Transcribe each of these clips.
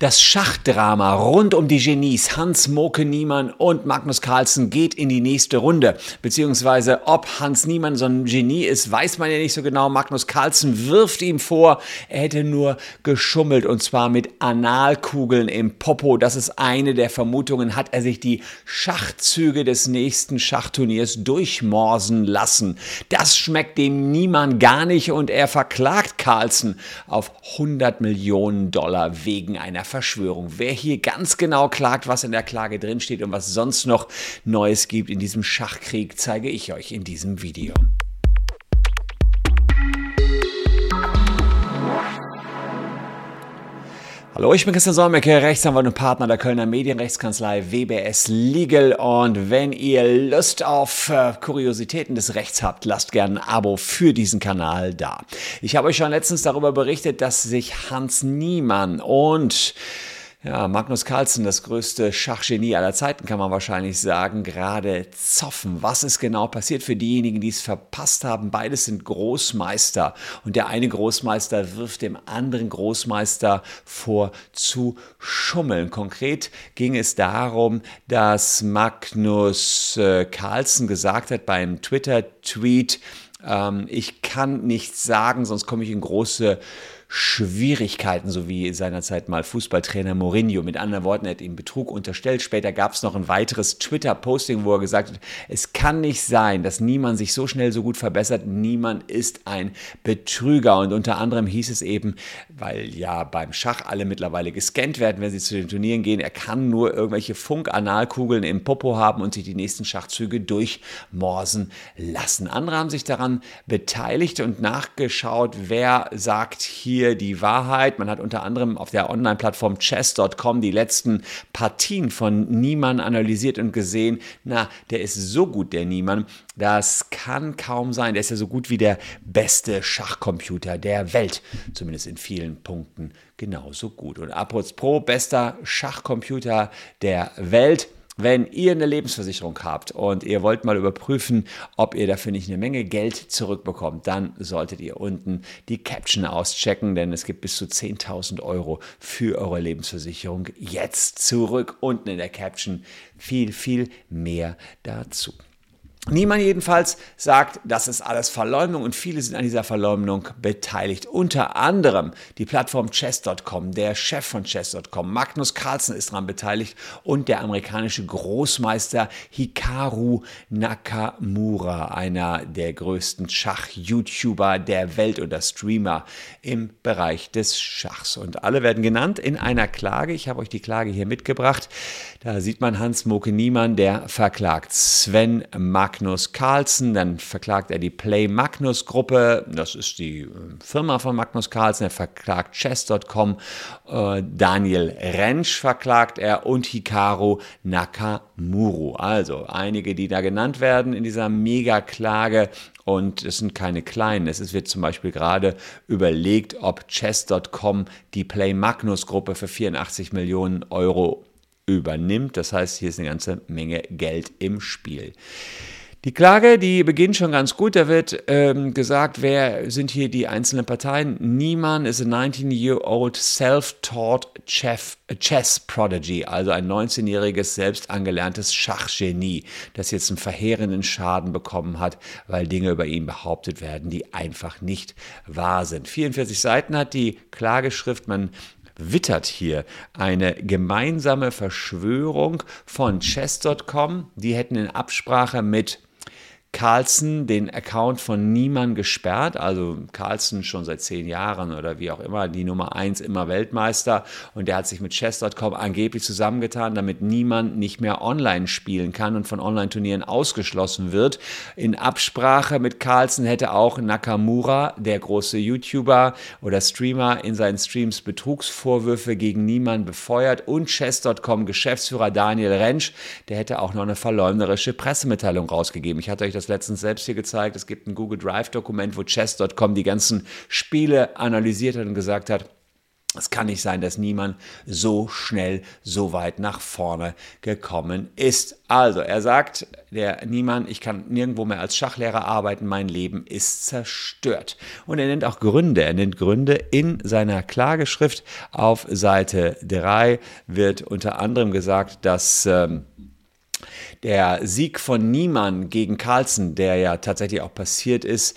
Das Schachdrama rund um die Genies Hans Moke Niemann und Magnus Carlsen geht in die nächste Runde. Beziehungsweise ob Hans Niemann so ein Genie ist, weiß man ja nicht so genau. Magnus Carlsen wirft ihm vor, er hätte nur geschummelt und zwar mit Analkugeln im Popo. Das ist eine der Vermutungen. Hat er sich die Schachzüge des nächsten Schachturniers durchmorsen lassen? Das schmeckt dem Niemann gar nicht und er verklagt Carlsen auf 100 Millionen Dollar wegen einer Verschwörung. Wer hier ganz genau klagt, was in der Klage drinsteht und was sonst noch Neues gibt in diesem Schachkrieg, zeige ich euch in diesem Video. Hallo, ich bin Christian Solmecke, Rechtsanwalt und Partner der Kölner Medienrechtskanzlei WBS Legal. Und wenn ihr Lust auf äh, Kuriositäten des Rechts habt, lasst gerne ein Abo für diesen Kanal da. Ich habe euch schon letztens darüber berichtet, dass sich Hans Niemann und ja, Magnus Carlsen, das größte Schachgenie aller Zeiten, kann man wahrscheinlich sagen, gerade zoffen. Was ist genau passiert für diejenigen, die es verpasst haben? Beides sind Großmeister und der eine Großmeister wirft dem anderen Großmeister vor zu schummeln. Konkret ging es darum, dass Magnus äh, Carlsen gesagt hat beim Twitter-Tweet, ähm, ich kann nichts sagen, sonst komme ich in große Schwierigkeiten, so wie seinerzeit mal Fußballtrainer Mourinho. Mit anderen Worten, er hat ihm Betrug unterstellt. Später gab es noch ein weiteres Twitter-Posting, wo er gesagt hat, es kann nicht sein, dass niemand sich so schnell so gut verbessert. Niemand ist ein Betrüger. Und unter anderem hieß es eben, weil ja beim Schach alle mittlerweile gescannt werden, wenn sie zu den Turnieren gehen, er kann nur irgendwelche Funkanalkugeln im Popo haben und sich die nächsten Schachzüge durchmorsen lassen. Andere haben sich daran beteiligt und nachgeschaut, wer sagt hier, hier die Wahrheit. Man hat unter anderem auf der Online-Plattform chess.com die letzten Partien von Niemann analysiert und gesehen, na, der ist so gut, der Niemann, das kann kaum sein. Der ist ja so gut wie der beste Schachcomputer der Welt, zumindest in vielen Punkten genauso gut. Und Apros Pro, bester Schachcomputer der Welt. Wenn ihr eine Lebensversicherung habt und ihr wollt mal überprüfen, ob ihr dafür nicht eine Menge Geld zurückbekommt, dann solltet ihr unten die Caption auschecken, denn es gibt bis zu 10.000 Euro für eure Lebensversicherung jetzt zurück. Unten in der Caption viel, viel mehr dazu. Niemand jedenfalls sagt, das ist alles Verleumdung und viele sind an dieser Verleumdung beteiligt. Unter anderem die Plattform Chess.com, der Chef von Chess.com, Magnus Carlsen ist daran beteiligt und der amerikanische Großmeister Hikaru Nakamura, einer der größten Schach-YouTuber der Welt oder Streamer im Bereich des Schachs. Und alle werden genannt in einer Klage. Ich habe euch die Klage hier mitgebracht. Da sieht man Hans Moke Niemann, der verklagt Sven Magnus Carlsen, dann verklagt er die Play Magnus Gruppe, das ist die äh, Firma von Magnus Carlsen, er verklagt Chess.com, äh, Daniel Rentsch verklagt er und Hikaru Nakamuru. Also einige, die da genannt werden in dieser Mega-Klage und es sind keine kleinen. Es wird zum Beispiel gerade überlegt, ob Chess.com die Play Magnus Gruppe für 84 Millionen Euro übernimmt. Das heißt, hier ist eine ganze Menge Geld im Spiel. Die Klage, die beginnt schon ganz gut. Da wird ähm, gesagt, wer sind hier die einzelnen Parteien? Niemann ist a 19-year-old self-taught chess prodigy, also ein 19-jähriges selbst angelerntes Schachgenie, das jetzt einen verheerenden Schaden bekommen hat, weil Dinge über ihn behauptet werden, die einfach nicht wahr sind. 44 Seiten hat die Klageschrift. Man wittert hier eine gemeinsame Verschwörung von chess.com. Die hätten in Absprache mit Carlsen den Account von Niemann gesperrt, also Carlsen schon seit zehn Jahren oder wie auch immer, die Nummer eins immer Weltmeister und der hat sich mit Chess.com angeblich zusammengetan, damit niemand nicht mehr online spielen kann und von Online-Turnieren ausgeschlossen wird. In Absprache mit Carlsen hätte auch Nakamura, der große YouTuber oder Streamer, in seinen Streams Betrugsvorwürfe gegen Niemann befeuert und Chess.com Geschäftsführer Daniel Rentsch, der hätte auch noch eine verleumderische Pressemitteilung rausgegeben. Ich hatte euch das letztens selbst hier gezeigt. Es gibt ein Google Drive-Dokument, wo chess.com die ganzen Spiele analysiert hat und gesagt hat, es kann nicht sein, dass niemand so schnell so weit nach vorne gekommen ist. Also, er sagt, der Niemand, ich kann nirgendwo mehr als Schachlehrer arbeiten, mein Leben ist zerstört. Und er nennt auch Gründe. Er nennt Gründe in seiner Klageschrift. Auf Seite 3 wird unter anderem gesagt, dass ähm, der Sieg von Niemann gegen Carlsen, der ja tatsächlich auch passiert ist,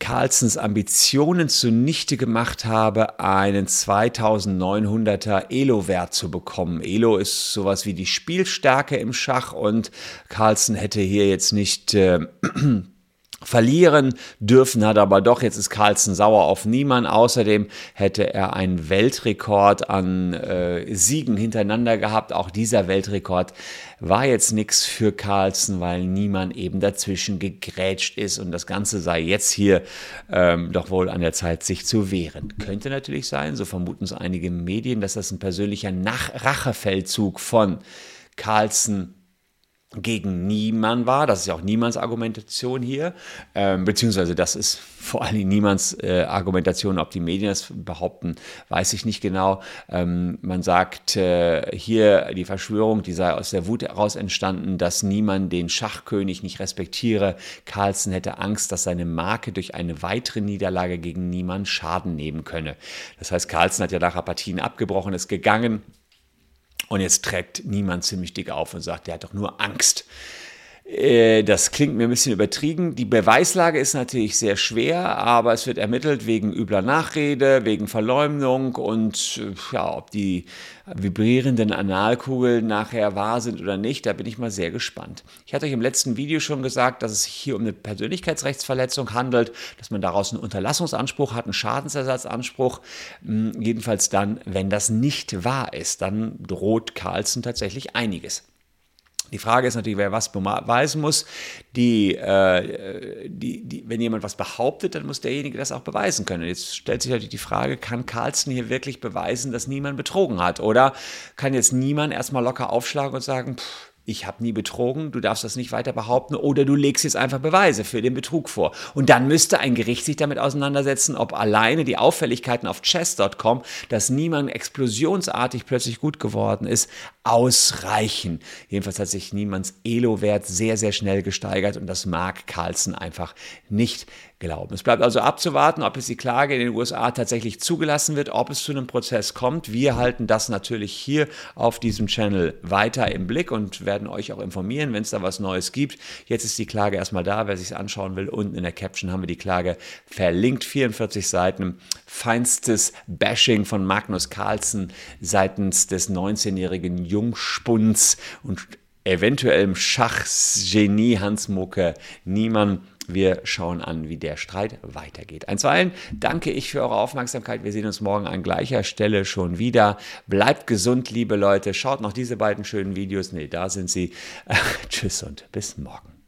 Carlsens Ambitionen zunichte gemacht habe, einen 2900er Elo-Wert zu bekommen. Elo ist sowas wie die Spielstärke im Schach und Carlsen hätte hier jetzt nicht äh, verlieren dürfen, hat aber doch, jetzt ist Carlsen sauer auf niemand. Außerdem hätte er einen Weltrekord an äh, Siegen hintereinander gehabt. Auch dieser Weltrekord war jetzt nichts für Carlsen, weil niemand eben dazwischen gegrätscht ist und das Ganze sei jetzt hier ähm, doch wohl an der Zeit, sich zu wehren. Könnte natürlich sein, so vermuten es einige Medien, dass das ein persönlicher Nach Rachefeldzug von Carlsen gegen Niemann war. Das ist ja auch Niemanns Argumentation hier, ähm, beziehungsweise das ist vor allem Niemanns äh, Argumentation. Ob die Medien das behaupten, weiß ich nicht genau. Ähm, man sagt äh, hier, die Verschwörung, die sei aus der Wut heraus entstanden, dass Niemann den Schachkönig nicht respektiere. Carlsen hätte Angst, dass seine Marke durch eine weitere Niederlage gegen Niemann Schaden nehmen könne. Das heißt, Carlsen hat ja nachher Partien abgebrochen, ist gegangen und jetzt trägt niemand ziemlich dick auf und sagt, der hat doch nur Angst. Äh, das klingt mir ein bisschen übertrieben. Die Beweislage ist natürlich sehr schwer, aber es wird ermittelt wegen übler Nachrede, wegen Verleumdung und äh, ja, ob die vibrierenden Analkugeln nachher wahr sind oder nicht, da bin ich mal sehr gespannt. Ich hatte euch im letzten Video schon gesagt, dass es sich hier um eine Persönlichkeitsrechtsverletzung handelt, dass man daraus einen Unterlassungsanspruch hat, einen Schadensersatzanspruch. Hm, jedenfalls dann, wenn das nicht wahr ist, dann droht Carlsen tatsächlich einiges. Die Frage ist natürlich, wer was beweisen muss. Die, äh, die, die, wenn jemand was behauptet, dann muss derjenige das auch beweisen können. Jetzt stellt sich natürlich die Frage, kann Carlsen hier wirklich beweisen, dass niemand betrogen hat? Oder kann jetzt niemand erstmal locker aufschlagen und sagen, pff, ich habe nie betrogen, du darfst das nicht weiter behaupten oder du legst jetzt einfach Beweise für den Betrug vor. Und dann müsste ein Gericht sich damit auseinandersetzen, ob alleine die Auffälligkeiten auf chess.com, dass niemand explosionsartig plötzlich gut geworden ist, ausreichen. Jedenfalls hat sich niemands Elo-Wert sehr, sehr schnell gesteigert und das mag Carlsen einfach nicht glauben. Es bleibt also abzuwarten, ob es die Klage in den USA tatsächlich zugelassen wird, ob es zu einem Prozess kommt. Wir halten das natürlich hier auf diesem Channel weiter im Blick und werden euch auch informieren, wenn es da was Neues gibt. Jetzt ist die Klage erstmal da, wer sich anschauen will. Unten in der Caption haben wir die Klage verlinkt. 44 Seiten, feinstes Bashing von Magnus Carlsen seitens des 19-jährigen Jungspuns und eventuellem Schachgenie Hans Mucke. Niemand wir schauen an, wie der Streit weitergeht. Einstweilen danke ich für eure Aufmerksamkeit. Wir sehen uns morgen an gleicher Stelle schon wieder. Bleibt gesund, liebe Leute. Schaut noch diese beiden schönen Videos. Ne, da sind sie. Tschüss und bis morgen.